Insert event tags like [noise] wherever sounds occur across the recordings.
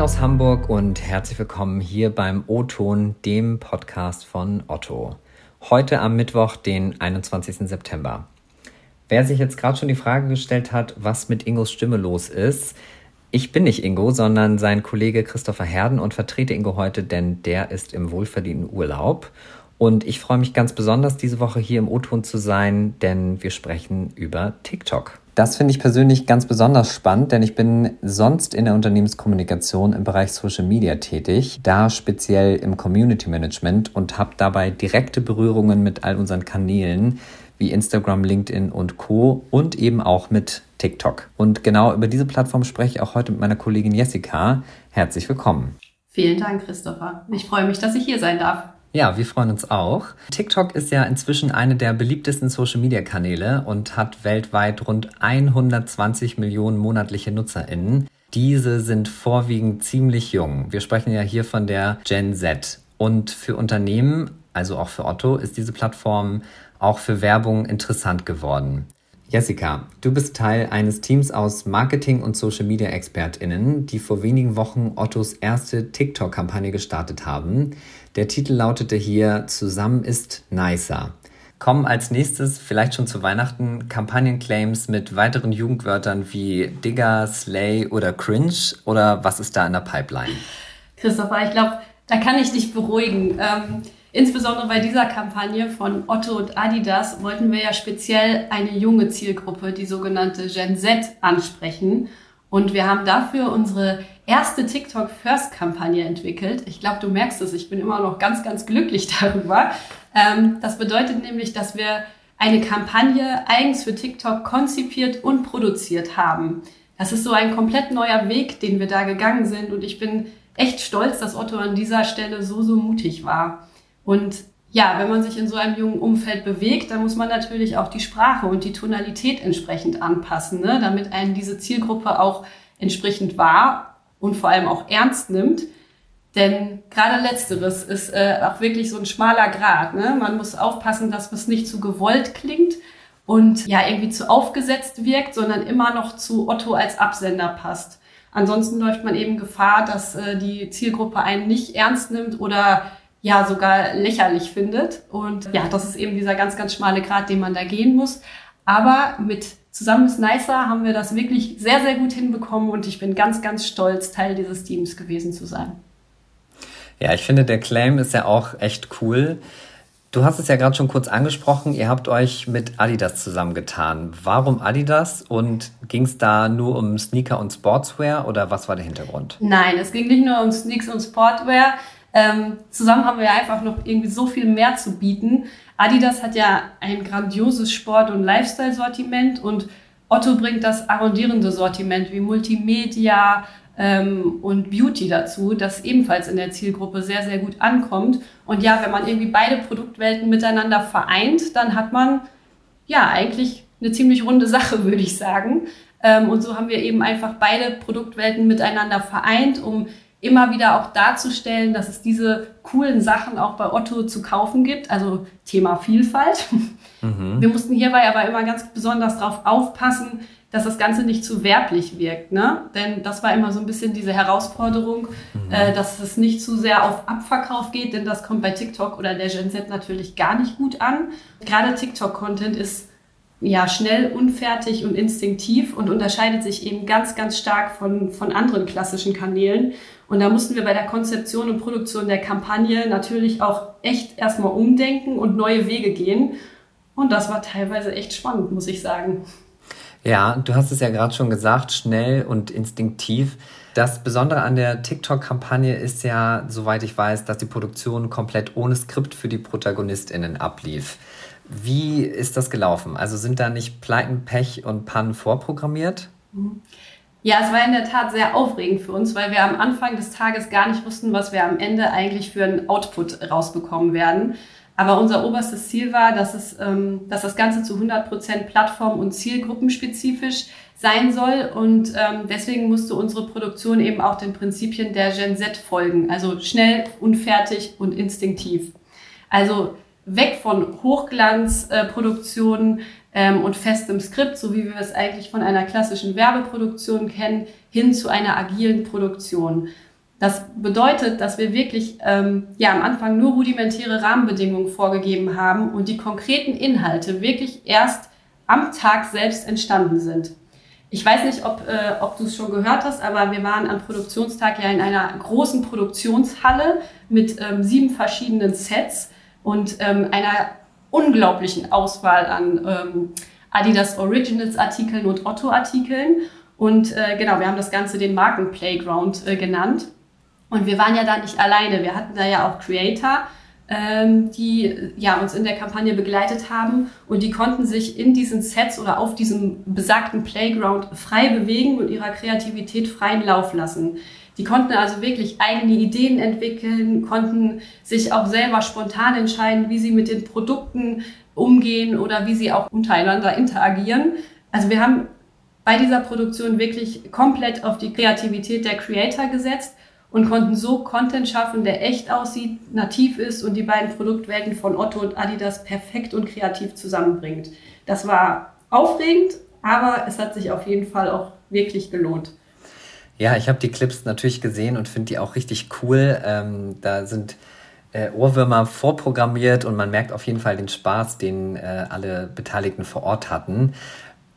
Moin aus Hamburg und herzlich willkommen hier beim O-Ton, dem Podcast von Otto. Heute am Mittwoch, den 21. September. Wer sich jetzt gerade schon die Frage gestellt hat, was mit Ingos Stimme los ist, ich bin nicht Ingo, sondern sein Kollege Christopher Herden und vertrete Ingo heute, denn der ist im wohlverdienten Urlaub. Und ich freue mich ganz besonders, diese Woche hier im O-Ton zu sein, denn wir sprechen über TikTok. Das finde ich persönlich ganz besonders spannend, denn ich bin sonst in der Unternehmenskommunikation im Bereich Social Media tätig, da speziell im Community Management und habe dabei direkte Berührungen mit all unseren Kanälen wie Instagram, LinkedIn und Co. und eben auch mit TikTok. Und genau über diese Plattform spreche ich auch heute mit meiner Kollegin Jessica. Herzlich willkommen. Vielen Dank, Christopher. Ich freue mich, dass ich hier sein darf. Ja, wir freuen uns auch. TikTok ist ja inzwischen eine der beliebtesten Social-Media-Kanäle und hat weltweit rund 120 Millionen monatliche Nutzerinnen. Diese sind vorwiegend ziemlich jung. Wir sprechen ja hier von der Gen Z. Und für Unternehmen, also auch für Otto, ist diese Plattform auch für Werbung interessant geworden. Jessica, du bist Teil eines Teams aus Marketing- und Social-Media-ExpertInnen, die vor wenigen Wochen Ottos erste TikTok-Kampagne gestartet haben. Der Titel lautete hier Zusammen ist nicer. Kommen als nächstes, vielleicht schon zu Weihnachten, Kampagnenclaims mit weiteren Jugendwörtern wie Digger, Slay oder Cringe? Oder was ist da in der Pipeline? Christopher, ich glaube, da kann ich dich beruhigen. Ähm, insbesondere bei dieser Kampagne von Otto und Adidas wollten wir ja speziell eine junge Zielgruppe, die sogenannte Gen Z, ansprechen. Und wir haben dafür unsere erste TikTok First Kampagne entwickelt. Ich glaube, du merkst es, ich bin immer noch ganz, ganz glücklich [laughs] darüber. Ähm, das bedeutet nämlich, dass wir eine Kampagne eigens für TikTok konzipiert und produziert haben. Das ist so ein komplett neuer Weg, den wir da gegangen sind. Und ich bin echt stolz, dass Otto an dieser Stelle so, so mutig war. Und ja, wenn man sich in so einem jungen Umfeld bewegt, dann muss man natürlich auch die Sprache und die Tonalität entsprechend anpassen, ne? damit einen diese Zielgruppe auch entsprechend wahr und vor allem auch ernst nimmt. Denn gerade letzteres ist äh, auch wirklich so ein schmaler Grad. Ne? Man muss aufpassen, dass es nicht zu gewollt klingt und ja irgendwie zu aufgesetzt wirkt, sondern immer noch zu Otto als Absender passt. Ansonsten läuft man eben Gefahr, dass äh, die Zielgruppe einen nicht ernst nimmt oder ja sogar lächerlich findet. Und ja, das ist eben dieser ganz, ganz schmale Grad, den man da gehen muss. Aber mit Zusammen ist Nicer haben wir das wirklich sehr, sehr gut hinbekommen und ich bin ganz, ganz stolz, Teil dieses Teams gewesen zu sein. Ja, ich finde, der Claim ist ja auch echt cool. Du hast es ja gerade schon kurz angesprochen, ihr habt euch mit Adidas zusammengetan. Warum Adidas und ging es da nur um Sneaker und Sportswear oder was war der Hintergrund? Nein, es ging nicht nur um Sneaks und Sportwear. Ähm, zusammen haben wir einfach noch irgendwie so viel mehr zu bieten. Adidas hat ja ein grandioses Sport- und Lifestyle-Sortiment und Otto bringt das arrondierende Sortiment wie Multimedia ähm, und Beauty dazu, das ebenfalls in der Zielgruppe sehr, sehr gut ankommt. Und ja, wenn man irgendwie beide Produktwelten miteinander vereint, dann hat man ja eigentlich eine ziemlich runde Sache, [laughs] würde ich sagen. Ähm, und so haben wir eben einfach beide Produktwelten miteinander vereint, um immer wieder auch darzustellen, dass es diese coolen Sachen auch bei Otto zu kaufen gibt. Also Thema Vielfalt. Mhm. Wir mussten hierbei aber immer ganz besonders darauf aufpassen, dass das Ganze nicht zu werblich wirkt. Ne? Denn das war immer so ein bisschen diese Herausforderung, mhm. äh, dass es nicht zu sehr auf Abverkauf geht, denn das kommt bei TikTok oder der Gen Z natürlich gar nicht gut an. Gerade TikTok-Content ist ja, schnell, unfertig und instinktiv und unterscheidet sich eben ganz, ganz stark von, von anderen klassischen Kanälen. Und da mussten wir bei der Konzeption und Produktion der Kampagne natürlich auch echt erstmal umdenken und neue Wege gehen. Und das war teilweise echt spannend, muss ich sagen. Ja, du hast es ja gerade schon gesagt, schnell und instinktiv. Das Besondere an der TikTok-Kampagne ist ja, soweit ich weiß, dass die Produktion komplett ohne Skript für die ProtagonistInnen ablief. Wie ist das gelaufen? Also sind da nicht Pleiten, Pech und Pannen vorprogrammiert? Ja, es war in der Tat sehr aufregend für uns, weil wir am Anfang des Tages gar nicht wussten, was wir am Ende eigentlich für einen Output rausbekommen werden. Aber unser oberstes Ziel war, dass, es, ähm, dass das Ganze zu 100 Prozent plattform- und zielgruppenspezifisch sein soll. Und ähm, deswegen musste unsere Produktion eben auch den Prinzipien der Gen Z folgen. Also schnell, unfertig und instinktiv. Also weg von Hochglanzproduktionen ähm, und festem Skript, so wie wir es eigentlich von einer klassischen Werbeproduktion kennen, hin zu einer agilen Produktion. Das bedeutet, dass wir wirklich ähm, ja am Anfang nur rudimentäre Rahmenbedingungen vorgegeben haben und die konkreten Inhalte wirklich erst am Tag selbst entstanden sind. Ich weiß nicht, ob, äh, ob du es schon gehört hast, aber wir waren am Produktionstag ja in einer großen Produktionshalle mit ähm, sieben verschiedenen Sets und ähm, einer unglaublichen Auswahl an ähm, Adidas Originals Artikeln und Otto Artikeln. Und äh, genau, wir haben das Ganze den Markenplayground äh, genannt. Und wir waren ja da nicht alleine. Wir hatten da ja auch Creator, ähm, die ja, uns in der Kampagne begleitet haben. Und die konnten sich in diesen Sets oder auf diesem besagten Playground frei bewegen und ihrer Kreativität freien Lauf lassen. Die konnten also wirklich eigene Ideen entwickeln, konnten sich auch selber spontan entscheiden, wie sie mit den Produkten umgehen oder wie sie auch untereinander interagieren. Also wir haben bei dieser Produktion wirklich komplett auf die Kreativität der Creator gesetzt und konnten so Content schaffen, der echt aussieht, nativ ist und die beiden Produktwelten von Otto und Adidas perfekt und kreativ zusammenbringt. Das war aufregend, aber es hat sich auf jeden Fall auch wirklich gelohnt. Ja, ich habe die Clips natürlich gesehen und finde die auch richtig cool. Ähm, da sind äh, Ohrwürmer vorprogrammiert und man merkt auf jeden Fall den Spaß, den äh, alle Beteiligten vor Ort hatten.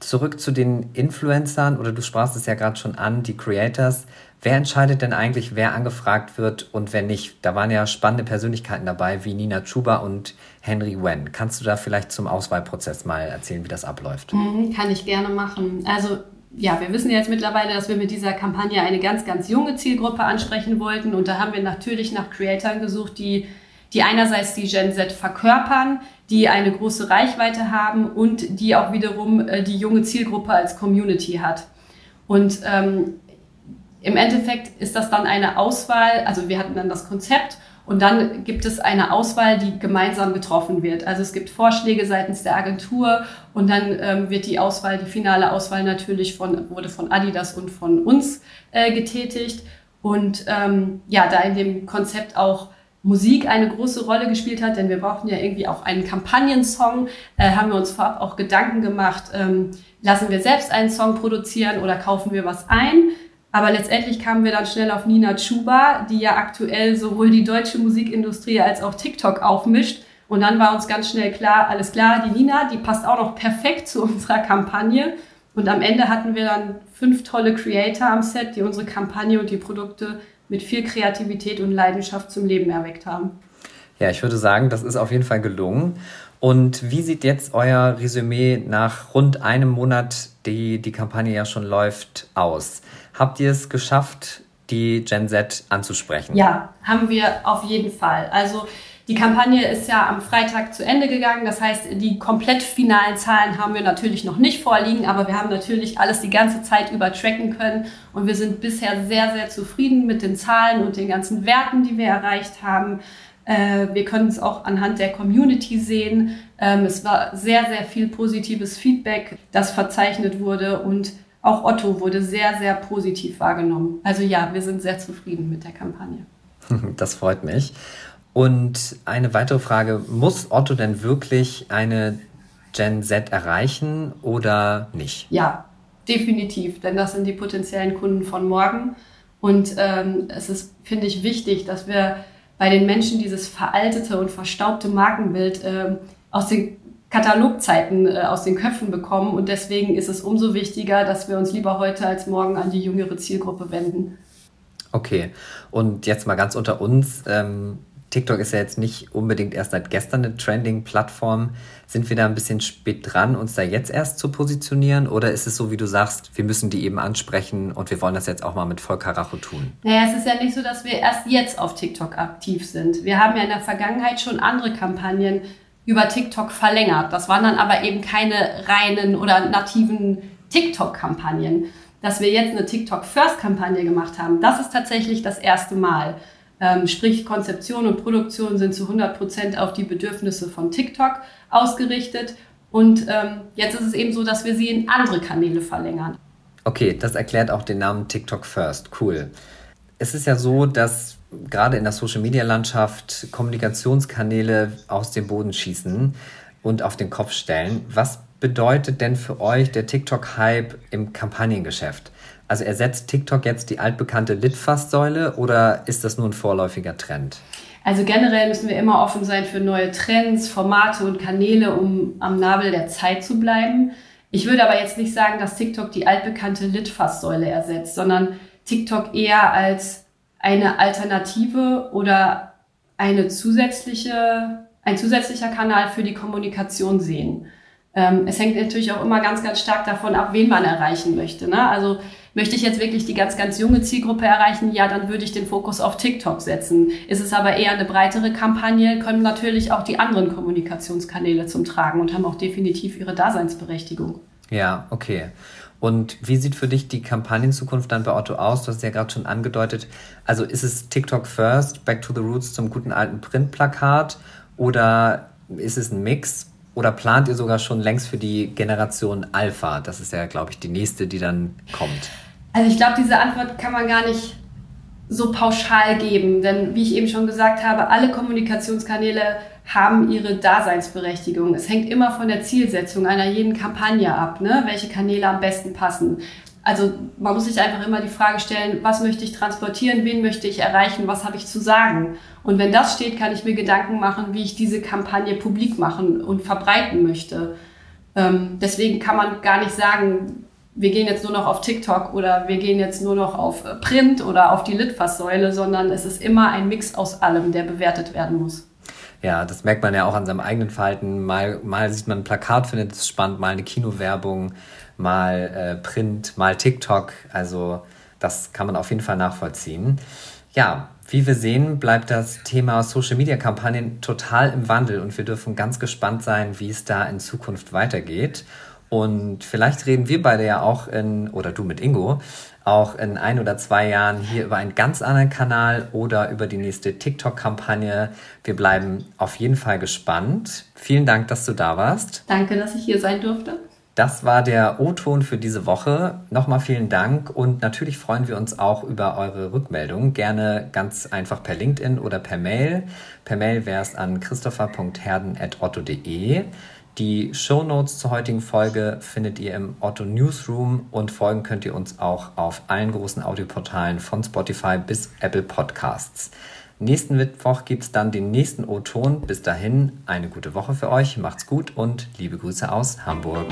Zurück zu den Influencern oder du sprachst es ja gerade schon an, die Creators. Wer entscheidet denn eigentlich, wer angefragt wird und wer nicht? Da waren ja spannende Persönlichkeiten dabei, wie Nina Chuba und Henry Wen. Kannst du da vielleicht zum Auswahlprozess mal erzählen, wie das abläuft? Mhm, kann ich gerne machen. Also ja, wir wissen jetzt mittlerweile, dass wir mit dieser Kampagne eine ganz, ganz junge Zielgruppe ansprechen wollten. Und da haben wir natürlich nach Creatoren gesucht, die, die einerseits die Gen Z verkörpern, die eine große Reichweite haben und die auch wiederum äh, die junge Zielgruppe als Community hat. Und ähm, im Endeffekt ist das dann eine Auswahl, also wir hatten dann das Konzept und dann gibt es eine Auswahl, die gemeinsam getroffen wird. Also es gibt Vorschläge seitens der Agentur und dann ähm, wird die Auswahl, die finale Auswahl natürlich von, wurde von Adidas und von uns äh, getätigt. Und ähm, ja, da in dem Konzept auch Musik eine große Rolle gespielt hat, denn wir brauchten ja irgendwie auch einen Kampagnensong, äh, haben wir uns vorab auch Gedanken gemacht, ähm, lassen wir selbst einen Song produzieren oder kaufen wir was ein? Aber letztendlich kamen wir dann schnell auf Nina Chuba, die ja aktuell sowohl die deutsche Musikindustrie als auch TikTok aufmischt. Und dann war uns ganz schnell klar, alles klar, die Nina, die passt auch noch perfekt zu [laughs] unserer Kampagne. Und am Ende hatten wir dann fünf tolle Creator am Set, die unsere Kampagne und die Produkte mit viel Kreativität und Leidenschaft zum Leben erweckt haben. Ja, ich würde sagen, das ist auf jeden Fall gelungen. Und wie sieht jetzt euer Resümee nach rund einem Monat, die die Kampagne ja schon läuft, aus? Habt ihr es geschafft, die Gen Z anzusprechen? Ja, haben wir auf jeden Fall. Also die Kampagne ist ja am Freitag zu Ende gegangen. Das heißt, die komplett finalen Zahlen haben wir natürlich noch nicht vorliegen, aber wir haben natürlich alles die ganze Zeit über tracken können und wir sind bisher sehr, sehr zufrieden mit den Zahlen und den ganzen Werten, die wir erreicht haben. Äh, wir können es auch anhand der Community sehen. Ähm, es war sehr, sehr viel positives Feedback, das verzeichnet wurde und auch Otto wurde sehr, sehr positiv wahrgenommen. Also ja, wir sind sehr zufrieden mit der Kampagne. [laughs] Das freut mich. Und eine weitere Frage, muss Otto denn wirklich eine Gen Z erreichen oder nicht? Ja, definitiv, denn das sind die potenziellen Kunden von morgen. Und ähm, es ist, finde ich, wichtig, dass wir bei den Menschen dieses veraltete und verstaubte Markenbild äh, aus den Katalogzeiten äh, aus den Köpfen bekommen. Und deswegen ist es umso wichtiger, dass wir uns lieber heute als morgen an die jüngere Zielgruppe wenden. Okay, und jetzt mal ganz unter uns. Ähm, TikTok ist ja jetzt nicht unbedingt erst seit gestern eine Trending-Plattform. Sind wir da ein bisschen spät dran, uns da jetzt erst zu positionieren? Oder ist es so, wie du sagst, wir müssen die eben ansprechen und wir wollen das jetzt auch mal mit voll Karacho tun? Naja, es ist ja nicht so, dass wir erst jetzt auf TikTok aktiv sind. Wir haben ja in der Vergangenheit schon andere Kampagnen über TikTok verlängert. Das waren dann aber eben keine reinen oder nativen TikTok-Kampagnen. Dass wir jetzt eine TikTok-First-Kampagne gemacht haben, das ist tatsächlich das erste Mal. Ähm, sprich, Konzeption und Produktion sind zu 100 Prozent auf die Bedürfnisse von TikTok ausgerichtet. Und ähm, jetzt ist es eben so, dass wir sie in andere Kanäle verlängern. Okay, das erklärt auch den Namen TikTok First. Cool. Es ist ja so, dass gerade in der Social-Media-Landschaft Kommunikationskanäle aus dem Boden schießen und auf den Kopf stellen. Was bedeutet denn für euch der TikTok-Hype im Kampagnengeschäft? Also ersetzt TikTok jetzt die altbekannte Litfaßsäule oder ist das nur ein vorläufiger Trend? Also generell müssen wir immer offen sein für neue Trends, Formate und Kanäle, um am Nabel der Zeit zu bleiben. Ich würde aber jetzt nicht sagen, dass TikTok die altbekannte Litfaßsäule ersetzt, sondern TikTok eher als eine Alternative oder eine zusätzliche, ein zusätzlicher Kanal für die Kommunikation sehen. Ähm, es hängt natürlich auch immer ganz, ganz stark davon ab, wen man erreichen möchte. Ne? Also möchte ich jetzt wirklich die ganz, ganz junge Zielgruppe erreichen, ja, dann würde ich den Fokus auf TikTok setzen. Ist es aber eher eine breitere Kampagne, kommen natürlich auch die anderen Kommunikationskanäle zum Tragen und haben auch definitiv ihre Daseinsberechtigung. Ja, okay. Und wie sieht für dich die Kampagnenzukunft dann bei Otto aus? Du hast ja gerade schon angedeutet. Also ist es TikTok First, Back to the Roots zum guten alten Printplakat oder ist es ein Mix? Oder plant ihr sogar schon längst für die Generation Alpha? Das ist ja, glaube ich, die nächste, die dann kommt. Also ich glaube, diese Antwort kann man gar nicht so pauschal geben, denn wie ich eben schon gesagt habe, alle Kommunikationskanäle haben ihre Daseinsberechtigung. Es hängt immer von der Zielsetzung einer jeden Kampagne ab, ne? welche Kanäle am besten passen. Also man muss sich einfach immer die Frage stellen, was möchte ich transportieren, wen möchte ich erreichen, was habe ich zu sagen. Und wenn das steht, kann ich mir Gedanken machen, wie ich diese Kampagne publik machen und verbreiten möchte. Ähm, deswegen kann man gar nicht sagen, wir gehen jetzt nur noch auf TikTok oder wir gehen jetzt nur noch auf Print oder auf die Litfaßsäule, sondern es ist immer ein Mix aus allem, der bewertet werden muss. Ja, das merkt man ja auch an seinem eigenen Verhalten. Mal, mal sieht man ein Plakat, findet es spannend, mal eine Kinowerbung, mal äh, Print, mal TikTok. Also das kann man auf jeden Fall nachvollziehen. Ja, wie wir sehen, bleibt das Thema Social Media Kampagnen total im Wandel und wir dürfen ganz gespannt sein, wie es da in Zukunft weitergeht. Und vielleicht reden wir beide ja auch in, oder du mit Ingo, auch in ein oder zwei Jahren hier über einen ganz anderen Kanal oder über die nächste TikTok-Kampagne. Wir bleiben auf jeden Fall gespannt. Vielen Dank, dass du da warst. Danke, dass ich hier sein durfte. Das war der O-Ton für diese Woche. Nochmal vielen Dank und natürlich freuen wir uns auch über eure Rückmeldung. Gerne ganz einfach per LinkedIn oder per Mail. Per Mail wäre es an christopher.herden.otto.de. Die Show Notes zur heutigen Folge findet ihr im Otto Newsroom und folgen könnt ihr uns auch auf allen großen Audioportalen von Spotify bis Apple Podcasts. Nächsten Mittwoch gibt es dann den nächsten O-Ton. Bis dahin eine gute Woche für euch, macht's gut und liebe Grüße aus Hamburg.